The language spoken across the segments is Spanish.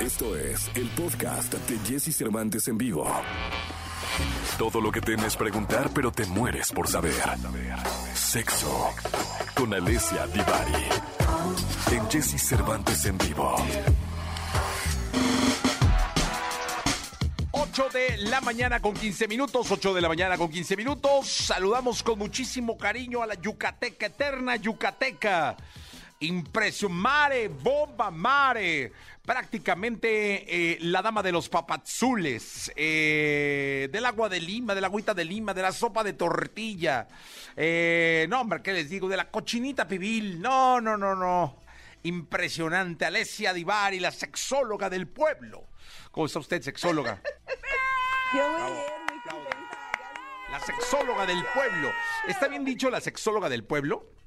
Esto es el podcast de Jesse Cervantes en vivo. Todo lo que temes preguntar, pero te mueres por saber. Sexo con Alessia Divari. En Jesse Cervantes en vivo. 8 de la mañana con 15 minutos, 8 de la mañana con 15 minutos. Saludamos con muchísimo cariño a la Yucateca eterna, Yucateca. Impresión mare, bomba mare. Prácticamente eh, la dama de los papazules, eh, del agua de Lima, de la agüita de Lima, de la sopa de tortilla. Eh, no, hombre, ¿qué les digo? De la cochinita pibil. No, no, no, no. Impresionante. Alessia Divari, la sexóloga del pueblo. ¿Cómo está usted, sexóloga? Yo muy bien, muy contenta. ya La sexóloga del pueblo. ¿Está bien dicho la sexóloga del pueblo?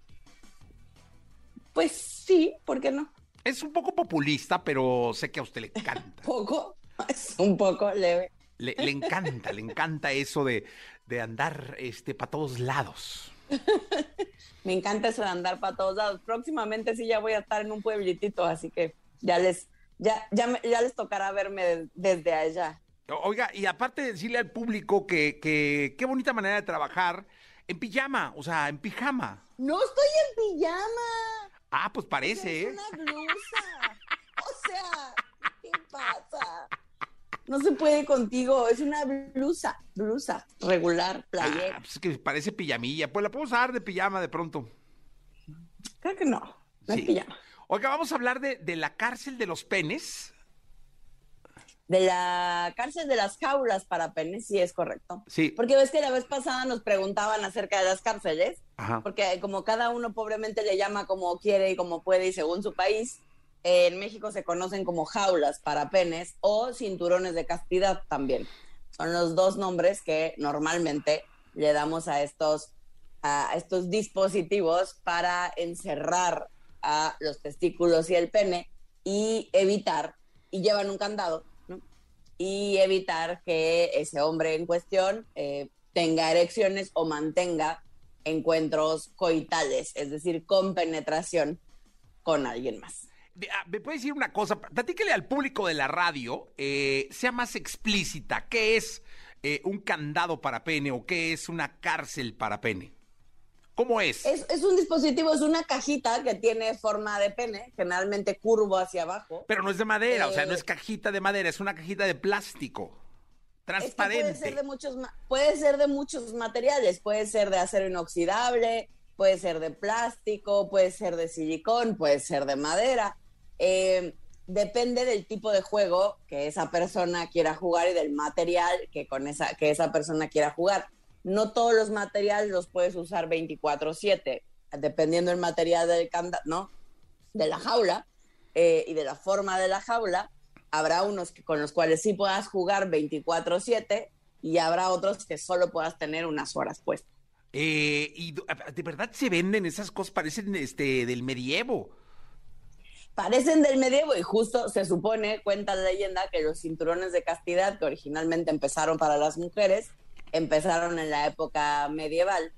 Pues sí, ¿por qué no? Es un poco populista, pero sé que a usted le encanta. Poco, es un poco leve. Le, le encanta, le encanta eso de, de andar este, para todos lados. Me encanta eso de andar para todos lados. Próximamente sí ya voy a estar en un pueblitito, así que ya les, ya, ya, me- ya les tocará verme de- desde allá. Oiga, y aparte de decirle al público que, que qué bonita manera de trabajar en pijama, o sea, en pijama. No estoy en pijama. Ah, pues parece, Es ¿eh? una blusa. O sea, ¿qué pasa? No se puede contigo, es una blusa, blusa regular, Ah, playera. pues es que parece pijamilla. Pues la puedo usar de pijama de pronto. Creo que no, no Sí. es pijama. Oiga, vamos a hablar de, de la cárcel de los penes. De la cárcel de las jaulas para penes, sí es correcto. Sí. Porque ves que la vez pasada nos preguntaban acerca de las cárceles, Ajá. porque como cada uno pobremente le llama como quiere y como puede y según su país, eh, en México se conocen como jaulas para penes o cinturones de castidad también. Son los dos nombres que normalmente le damos a estos, a estos dispositivos para encerrar a los testículos y el pene y evitar, y llevan un candado. Y evitar que ese hombre en cuestión eh, tenga erecciones o mantenga encuentros coitales, es decir, con penetración con alguien más. Ah, ¿Me puede decir una cosa? Platíquele al público de la radio, eh, sea más explícita. ¿Qué es eh, un candado para pene o qué es una cárcel para pene? ¿Cómo es? Es, es un dispositivo, es una cajita que tiene forma de pene, generalmente curvo hacia abajo. Pero no es de madera, o sea, no Eh, es cajita de madera, es una cajita de plástico. Es que Transparente. puede ser de muchos puede ser de muchos materiales, puede ser de acero inoxidable, puede ser de plástico, puede ser de silicón, puede ser de madera. Eh, depende del tipo de juego que esa persona quiera jugar y del material que con esa que esa persona quiera jugar. No todos los materiales los puedes usar 24/7, dependiendo del material del ¿no? De la jaula eh, y de la forma de la jaula. Habrá unos que, con los cuales sí puedas jugar 24/7 y habrá otros que solo puedas tener unas horas puestas. Eh, y do- de verdad se venden esas cosas, parecen este del medievo. Parecen del medievo y justo se supone, cuenta la leyenda, que los cinturones de castidad que originalmente empezaron para las mujeres, empezaron en la época medieval,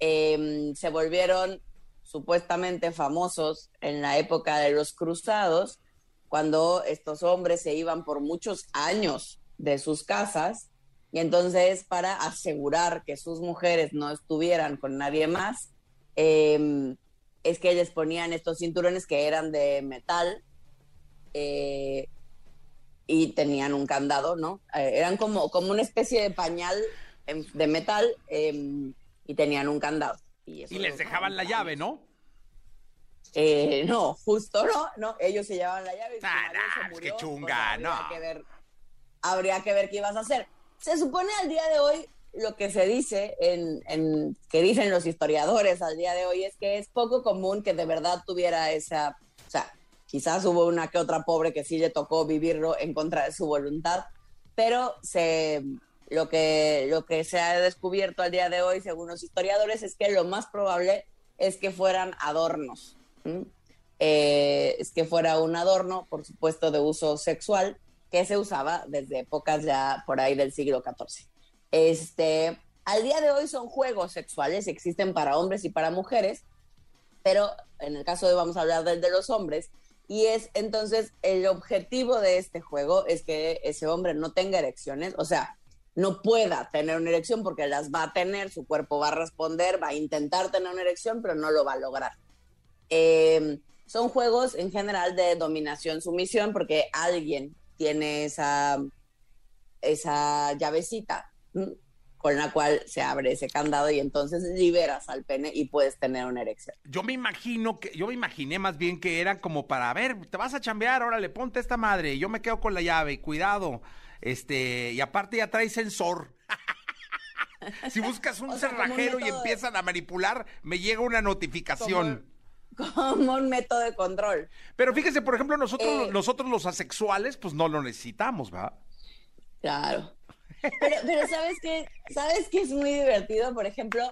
eh, se volvieron supuestamente famosos en la época de los cruzados, cuando estos hombres se iban por muchos años de sus casas y entonces para asegurar que sus mujeres no estuvieran con nadie más, eh, es que les ponían estos cinturones que eran de metal eh, y tenían un candado, ¿no? Eh, eran como, como una especie de pañal de metal em, y tenían un candado. Y, Y les dejaban la llave, ¿no? eh, no, justo no, no, ellos se llevaban la llave. y Ah, nah, pues qué murió, chunga, habría no. que ver- habría que ver qué ibas a hacer. Se supone al día de hoy, lo que se dice, en, en- que dicen los historiadores al día de hoy, es que es poco común que de verdad tuviera esa, o sea, quizás hubo una que otra pobre que sí le tocó vivirlo en contra de su voluntad, pero se, lo, que, lo que se ha descubierto al día de hoy, según los historiadores, es que lo más probable es que fueran adornos. ¿m? Eh, es que fuera un adorno, por supuesto, de uso sexual, que se usaba desde épocas ya por ahí del siglo XIV. Este, al día de hoy son juegos sexuales, existen para hombres y para mujeres, pero en el caso de vamos a hablar del de los hombres, Y es entonces el objetivo de este juego es que ese hombre no tenga erecciones, o sea, no pueda tener una erección porque las va a tener, su cuerpo va a responder, va a intentar tener una erección, pero no lo va a lograr. Em, son juegos en general de dominación-sumisión porque alguien tiene esa, esa llavecita con la cual se abre ese candado y entonces liberas al pene y puedes tener una erección. Yo me imagino que, yo me imaginé más bien que eran como para, a ver, te vas a chambear, órale, ponte esta madre, yo me quedo con la llave, cuidado, este, y aparte ya trae sensor. si buscas un cerrajero y empiezan a manipular, me llega una notificación. Como, un método de control. Pero fíjese, por ejemplo, nosotros, eh. nosotros los asexuales, pues no lo necesitamos, ¿va? Claro. Pero, pero ¿sabes qué? ¿Sabes qué es muy divertido? Por ejemplo,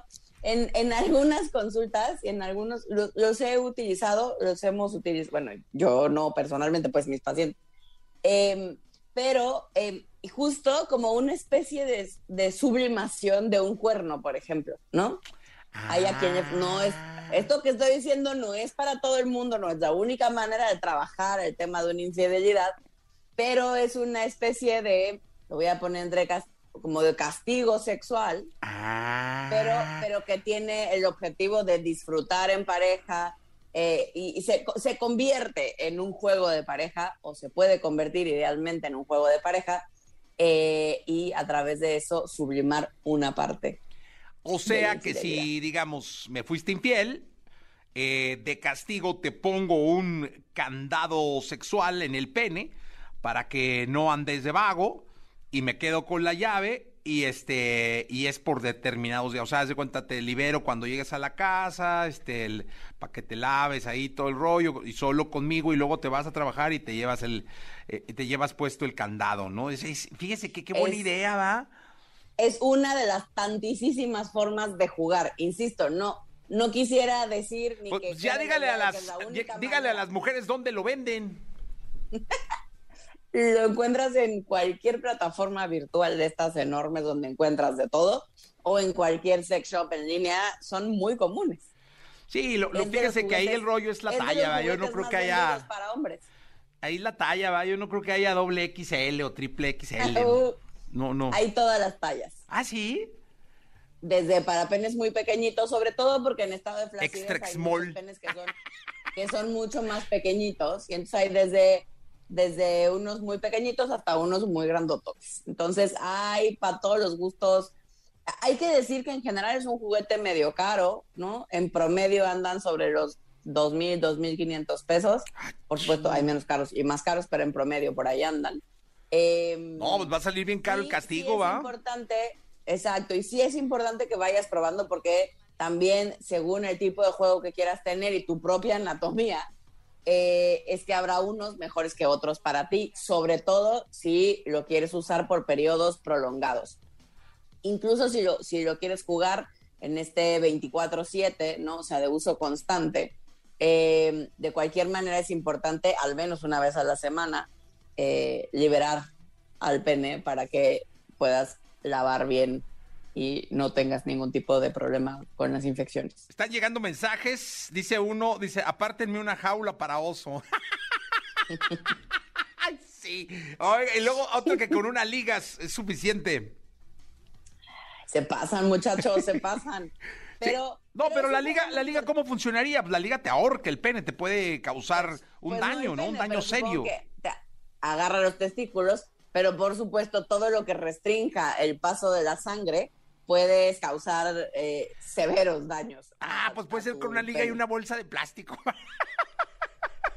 en, en algunas consultas y en algunos, los, he utilizado, los hemos utilizado, bueno, yo no personalmente, pues mis pacientes, em, pero eh, justo como una especie de, de, sublimación de un cuerno, por ejemplo, ¿no? Hay a quienes no es, esto que estoy diciendo no es para todo el mundo, no es la única manera de trabajar el tema de una infidelidad, pero es una especie de lo voy a poner entre como de castigo sexual, ah. pero, pero que tiene el objetivo de disfrutar en pareja eh, y, se, se, convierte en un juego de pareja o se puede convertir idealmente en un juego de pareja eh, y a través de eso sublimar una parte. O sea que si, digamos, me fuiste infiel, eh, de castigo te pongo un candado sexual en el pene para que no andes de vago y me quedo con la llave y este y es por determinados días, o sea, haz de cuenta te libero cuando llegues a la casa, este para que te laves ahí todo el rollo y solo conmigo y luego te vas a trabajar y te llevas el eh, te llevas puesto el candado, ¿no? fíjese que qué buena idea, ¿va? Es una de las tantísimas formas de jugar, insisto, no no quisiera decir ni pues, que ya dígale a las dígale a las mujeres dónde lo venden. Lo encuentras en cualquier plataforma virtual de estas enormes donde encuentras de todo o en cualquier sex shop en línea, son muy comunes. Sí, lo, fíjese que ahí el rollo es la talla, yo no creo que haya para hombres. Ahí la talla, va, yo no creo que haya doble XL o triple XL. no, no. Hay todas las tallas. Ah, sí. Desde para penes muy pequeñitos, sobre todo porque en estado de flacidez hay small. penes que son, que son mucho más pequeñitos y entonces hay desde desde unos muy pequeñitos hasta unos muy grandotos. Entonces hay para todos los gustos. Hay que decir que en general es un juguete medio caro, ¿no? En promedio andan sobre los 2.000, 2.500 pesos. Por supuesto, hay menos caros y más caros, pero en promedio por ahí andan. Em, no, pues va a salir bien caro el castigo, sí es importante, exacto, y sí es importante que vayas probando porque también según el tipo de juego que quieras tener y tu propia anatomía, eh, es que habrá unos mejores que otros para ti, sobre todo si lo quieres usar por periodos prolongados. Incluso si lo, si lo quieres jugar en este 24/7, ¿no? O sea, de uso constante. Eh, de cualquier manera es importante, al menos una vez a la semana, eh, liberar al pene para que puedas lavar bien y no tengas ningún tipo de problema con las infecciones. Están llegando mensajes, dice uno, dice, apártenme una jaula para oso. sí. y luego otro que con una liga es, suficiente. Se pasan, muchachos, se pasan. Pero, No, pero, la liga, la liga, ¿cómo funcionaría? La liga te ahorca el pene, te puede causar pues, un pues daño, ¿no? Un daño serio. agarra los testículos, pero por supuesto todo lo que restrinja el paso de la sangre puedes causar eh, severos daños. Ah, pues puede ser con una liga y una bolsa de plástico.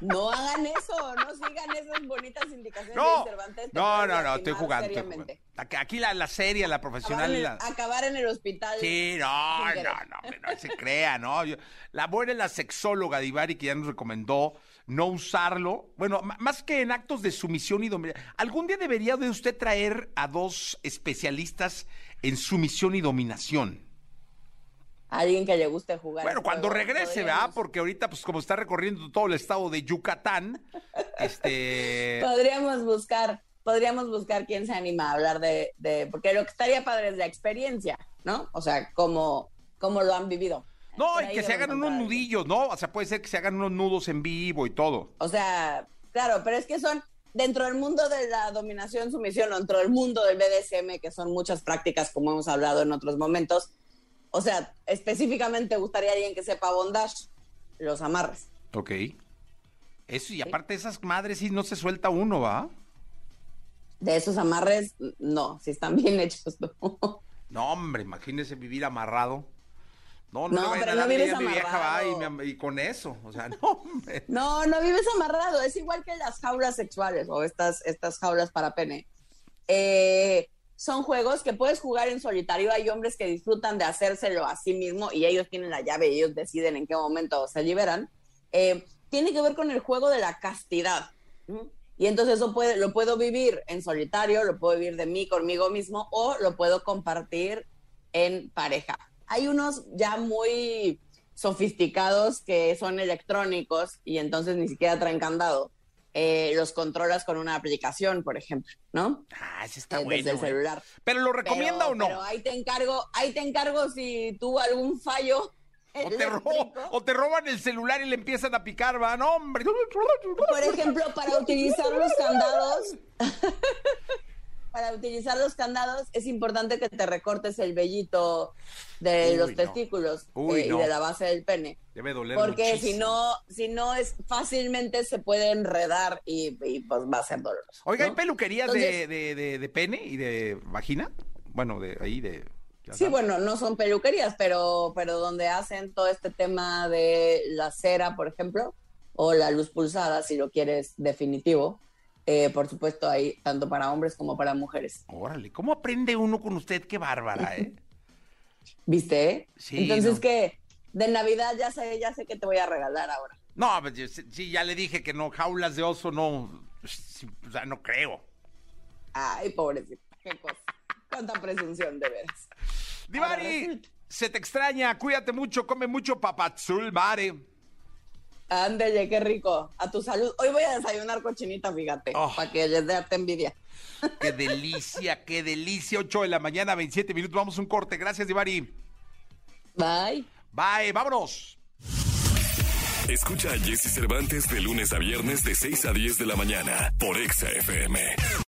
No hagan eso, no sigan esas bonitas indicaciones no, de Cervantes. No, no, no, estoy jugando, Aquí la, la serie, la profesional. Acabar en, el, hospital. Sí, no, no, no, no, se crea, ¿no? la buena es la sexóloga Divari que ya nos recomendó no usarlo. Bueno, más que en actos de sumisión y dominación. Algún día debería de usted traer a dos especialistas en sumisión y dominación. Alguien que le guste jugar. Bueno, cuando regrese, ¿verdad? Porque ahorita, pues como está recorriendo todo el estado de Yucatán, este... Podríamos buscar, podríamos buscar quién se anima a hablar de, de, porque lo que estaría padre es la experiencia, ¿no? O sea, cómo, cómo lo han vivido. No, Por y que se hagan unos nudillos, ¿no? O sea, puede ser que se hagan unos nudos en vivo y todo. O sea, claro, pero es que son dentro del mundo de la dominación, sumisión, o dentro del mundo del BDSM, que son muchas prácticas, como hemos hablado en otros momentos. O sea, específicamente gustaría alguien que sepa bondage, los amarres. Ok. Eso, y aparte esas madres sí no se suelta uno, ¿va? De esos amarres, no, si están bien hechos, no. No, hombre, imagínese vivir amarrado. No, no, No, pero a no vives idea a mi vieja, va, y, amarrado. me- y con eso. O sea, no, hombre. No, no vives amarrado. Es igual que las jaulas sexuales o estas, estas jaulas para pene. Eh, son juegos que puedes jugar en solitario. Hay hombres que disfrutan de hacérselo a sí mismo y ellos tienen la llave y ellos deciden en qué momento se liberan. Eh, tiene que ver con el juego de la castidad. Y entonces eso puede, lo puedo vivir en solitario, lo puedo vivir de mí conmigo mismo o lo puedo compartir en pareja. Hay unos ya muy sofisticados que son electrónicos y entonces ni siquiera traen candado. Eh, los controlas con una aplicación, por ejemplo, ¿no? Ah, ese está Eh, bueno. desde el güey. celular. ¿Pero lo recomienda Pero- o no? Pero ahí te encargo, ahí te encargo si tuvo algún fallo. O te, o te roban el celular y le empiezan a picar, va, no, hombre. Por ejemplo, para utilizar los candados, para utilizar los candados es importante que te recortes el vellito de Uy, los no. testículos Uy, eh, no. y de la base del pene. Debe doler Porque si no, si no es fácilmente se puede enredar y, y, pues va a ser doloroso. Oiga, ¿hay peluquerías de, Entonces- de, de- de pene y de vagina? Bueno, de ahí de... Sí, bueno, no son peluquerías, pero, pero donde hacen todo este tema de la cera, por ejemplo, o la luz pulsada, si lo quieres definitivo. Eh, por supuesto, hay tanto para hombres como para mujeres. Órale, ¿cómo aprende uno con usted? Qué bárbara, ¿eh? ¿Viste? Sí, Entonces, no. que de Navidad ya sé, ya sé que te voy a regalar ahora. No, pues, yo- sí, ya le dije que no, jaulas de oso no, sí, o sea, no creo. Ay, pobrecito, qué cosa. Cuánta presunción, de veras. Divari, se te extraña, cuídate mucho, come mucho papazul, mare. Ándale, qué rico. A tu salud. Hoy voy a desayunar cochinita, fíjate, Oh. para que les dé envidia. Qué delicia, qué delicia. 8 de la mañana, 27 minutos. Vamos a un corte. Gracias, Divari. Bye. Bye, vámonos. Escucha a Jesse Cervantes de lunes a viernes de 6 a 10 de la mañana por Exa FM.